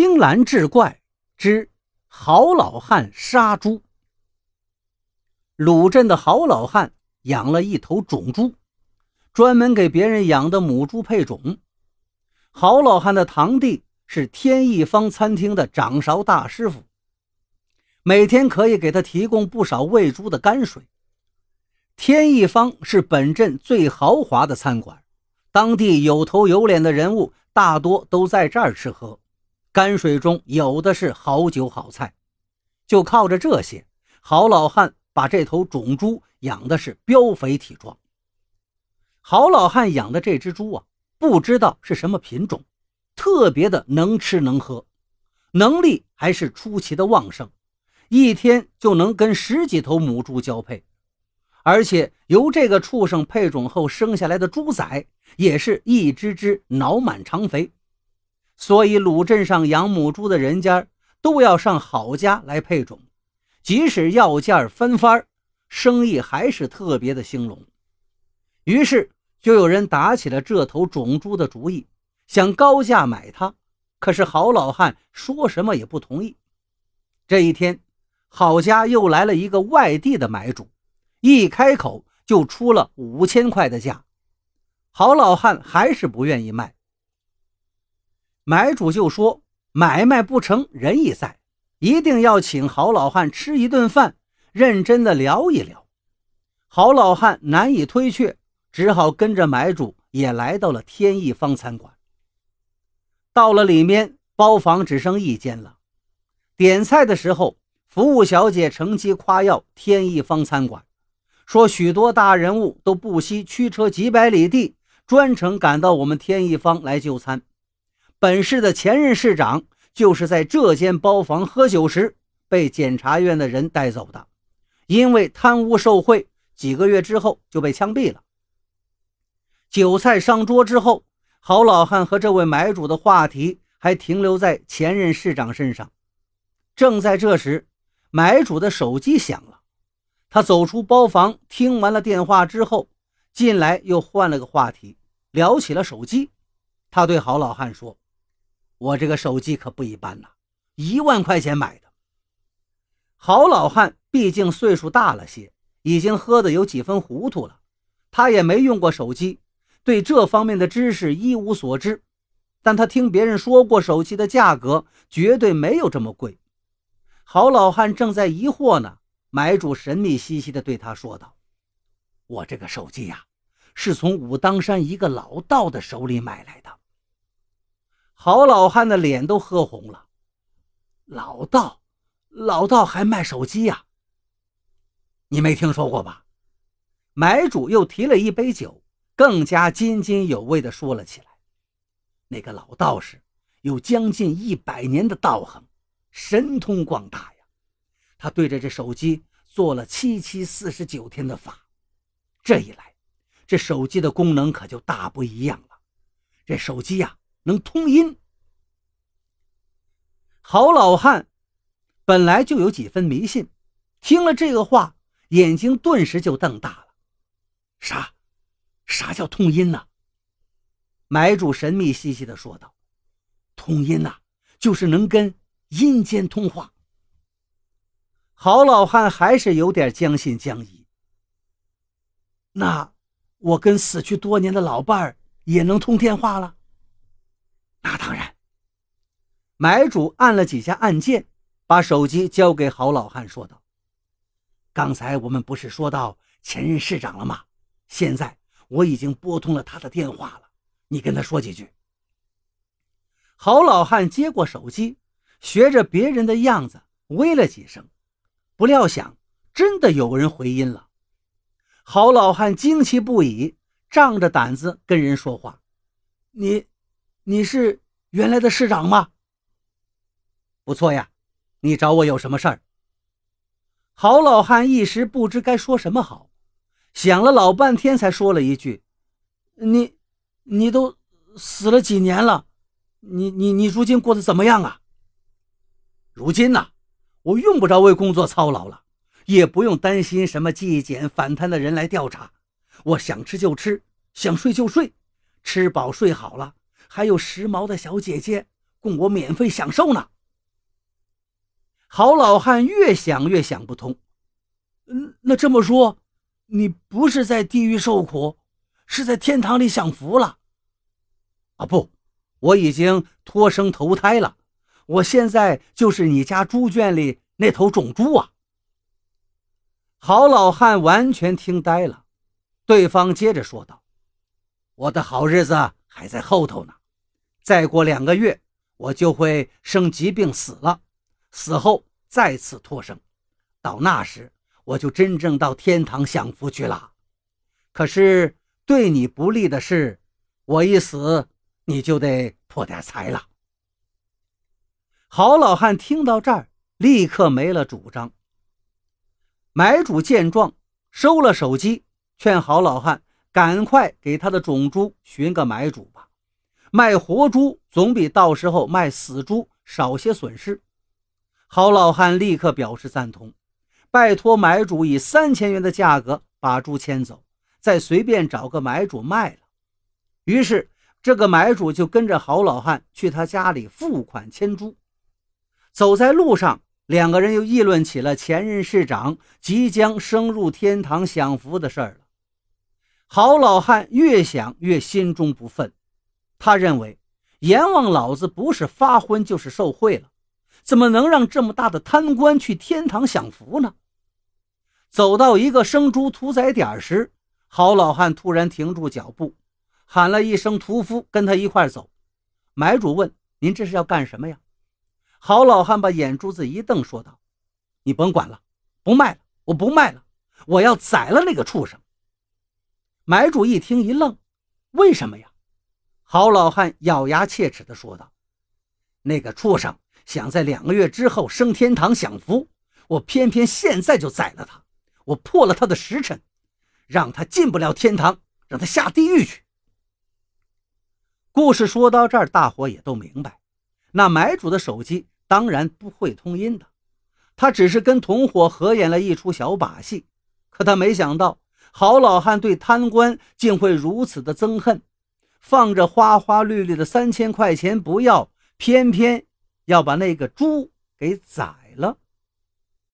青蓝志怪之郝老汉杀猪。鲁镇的郝老汉养了一头种猪，专门给别人养的母猪配种。郝老汉的堂弟是天一方餐厅的掌勺大师傅，每天可以给他提供不少喂猪的泔水。天一方是本镇最豪华的餐馆，当地有头有脸的人物大多都在这儿吃喝。泔水中有的是好酒好菜，就靠着这些，郝老汉把这头种猪养的是膘肥体壮。郝老汉养的这只猪啊，不知道是什么品种，特别的能吃能喝，能力还是出奇的旺盛，一天就能跟十几头母猪交配，而且由这个畜生配种后生下来的猪崽，也是一只只脑满肠肥。所以，鲁镇上养母猪的人家都要上郝家来配种，即使要价翻番，生意还是特别的兴隆。于是，就有人打起了这头种猪的主意，想高价买它。可是郝老汉说什么也不同意。这一天，郝家又来了一个外地的买主，一开口就出了五千块的价，郝老汉还是不愿意卖。买主就说：“买卖不成仁义在，一定要请郝老汉吃一顿饭，认真的聊一聊。”郝老汉难以推却，只好跟着买主也来到了天一方餐馆。到了里面，包房只剩一间了。点菜的时候，服务小姐乘机夸耀天一方餐馆，说许多大人物都不惜驱车几百里地，专程赶到我们天一方来就餐。本市的前任市长就是在这间包房喝酒时被检察院的人带走的，因为贪污受贿，几个月之后就被枪毙了。酒菜上桌之后，郝老汉和这位买主的话题还停留在前任市长身上。正在这时，买主的手机响了，他走出包房，听完了电话之后，进来又换了个话题，聊起了手机。他对郝老汉说。我这个手机可不一般呐，一万块钱买的。郝老汉毕竟岁数大了些，已经喝得有几分糊涂了。他也没用过手机，对这方面的知识一无所知。但他听别人说过，手机的价格绝对没有这么贵。郝老汉正在疑惑呢，买主神秘兮兮地对他说道：“我这个手机呀，是从武当山一个老道的手里买来的。”郝老汉的脸都喝红了。老道，老道还卖手机呀？你没听说过吧？买主又提了一杯酒，更加津津有味地说了起来。那个老道士有将近一百年的道行，神通广大呀。他对着这手机做了七七四十九天的法，这一来，这手机的功能可就大不一样了。这手机呀。能通阴。郝老汉本来就有几分迷信，听了这个话，眼睛顿时就瞪大了。啥？啥叫通阴呢？买主神秘兮兮的说道：“通阴呐，就是能跟阴间通话。”郝老汉还是有点将信将疑。那我跟死去多年的老伴儿也能通电话了？那当然。买主按了几下按键，把手机交给郝老汉，说道：“刚才我们不是说到前任市长了吗？现在我已经拨通了他的电话了，你跟他说几句。”郝老汉接过手机，学着别人的样子喂了几声，不料想真的有人回音了。郝老汉惊奇不已，仗着胆子跟人说话：“你。”你是原来的市长吗？不错呀，你找我有什么事儿？郝老汉一时不知该说什么好，想了老半天，才说了一句：“你，你都死了几年了，你你你如今过得怎么样啊？”如今呢，我用不着为工作操劳了，也不用担心什么纪检反贪的人来调查，我想吃就吃，想睡就睡，吃饱睡好了。还有时髦的小姐姐，供我免费享受呢。郝老汉越想越想不通，嗯，那这么说，你不是在地狱受苦，是在天堂里享福了？啊，不，我已经脱生投胎了，我现在就是你家猪圈里那头种猪啊。郝老汉完全听呆了，对方接着说道：“我的好日子还在后头呢，再过两个月，我就会生疾病死了。”死后再次托生，到那时我就真正到天堂享福去了。可是对你不利的是，我一死你就得破点财了。郝老汉听到这儿，立刻没了主张。买主见状，收了手机，劝郝老汉赶快给他的种猪寻个买主吧，卖活猪总比到时候卖死猪少些损失。郝老汉立刻表示赞同，拜托买主以三千元的价格把猪牵走，再随便找个买主卖了。于是，这个买主就跟着郝老汉去他家里付款牵猪。走在路上，两个人又议论起了前任市长即将升入天堂享福的事儿了。郝老汉越想越心中不忿，他认为阎王老子不是发昏就是受贿了。怎么能让这么大的贪官去天堂享福呢？走到一个生猪屠宰点时，郝老汉突然停住脚步，喊了一声“屠夫”，跟他一块走。买主问：“您这是要干什么呀？”郝老汉把眼珠子一瞪，说道：“你甭管了，不卖了，我不卖了，我要宰了那个畜生。”买主一听一愣：“为什么呀？”郝老汉咬牙切齿地说道：“那个畜生。”想在两个月之后升天堂享福，我偏偏现在就宰了他，我破了他的时辰，让他进不了天堂，让他下地狱去。故事说到这儿，大伙也都明白，那买主的手机当然不会通音的，他只是跟同伙合演了一出小把戏。可他没想到，郝老汉对贪官竟会如此的憎恨，放着花花绿绿的三千块钱不要，偏偏。要把那个猪给宰了。